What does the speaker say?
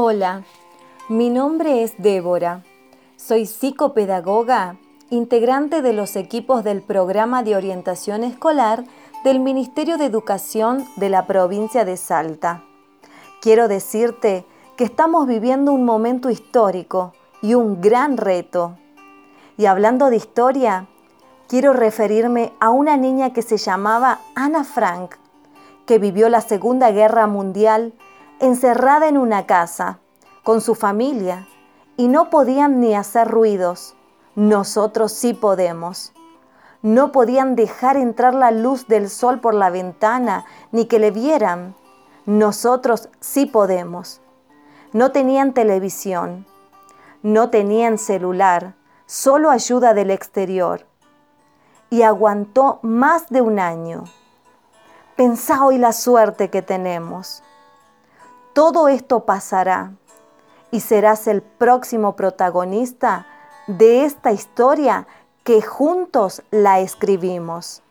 Hola, mi nombre es Débora. Soy psicopedagoga, integrante de los equipos del programa de orientación escolar del Ministerio de Educación de la provincia de Salta. Quiero decirte que estamos viviendo un momento histórico y un gran reto. Y hablando de historia, quiero referirme a una niña que se llamaba Ana Frank, que vivió la Segunda Guerra Mundial encerrada en una casa con su familia y no podían ni hacer ruidos. Nosotros sí podemos. No podían dejar entrar la luz del sol por la ventana ni que le vieran. Nosotros sí podemos. No tenían televisión, no tenían celular, solo ayuda del exterior. Y aguantó más de un año. Pensá hoy la suerte que tenemos. Todo esto pasará y serás el próximo protagonista de esta historia que juntos la escribimos.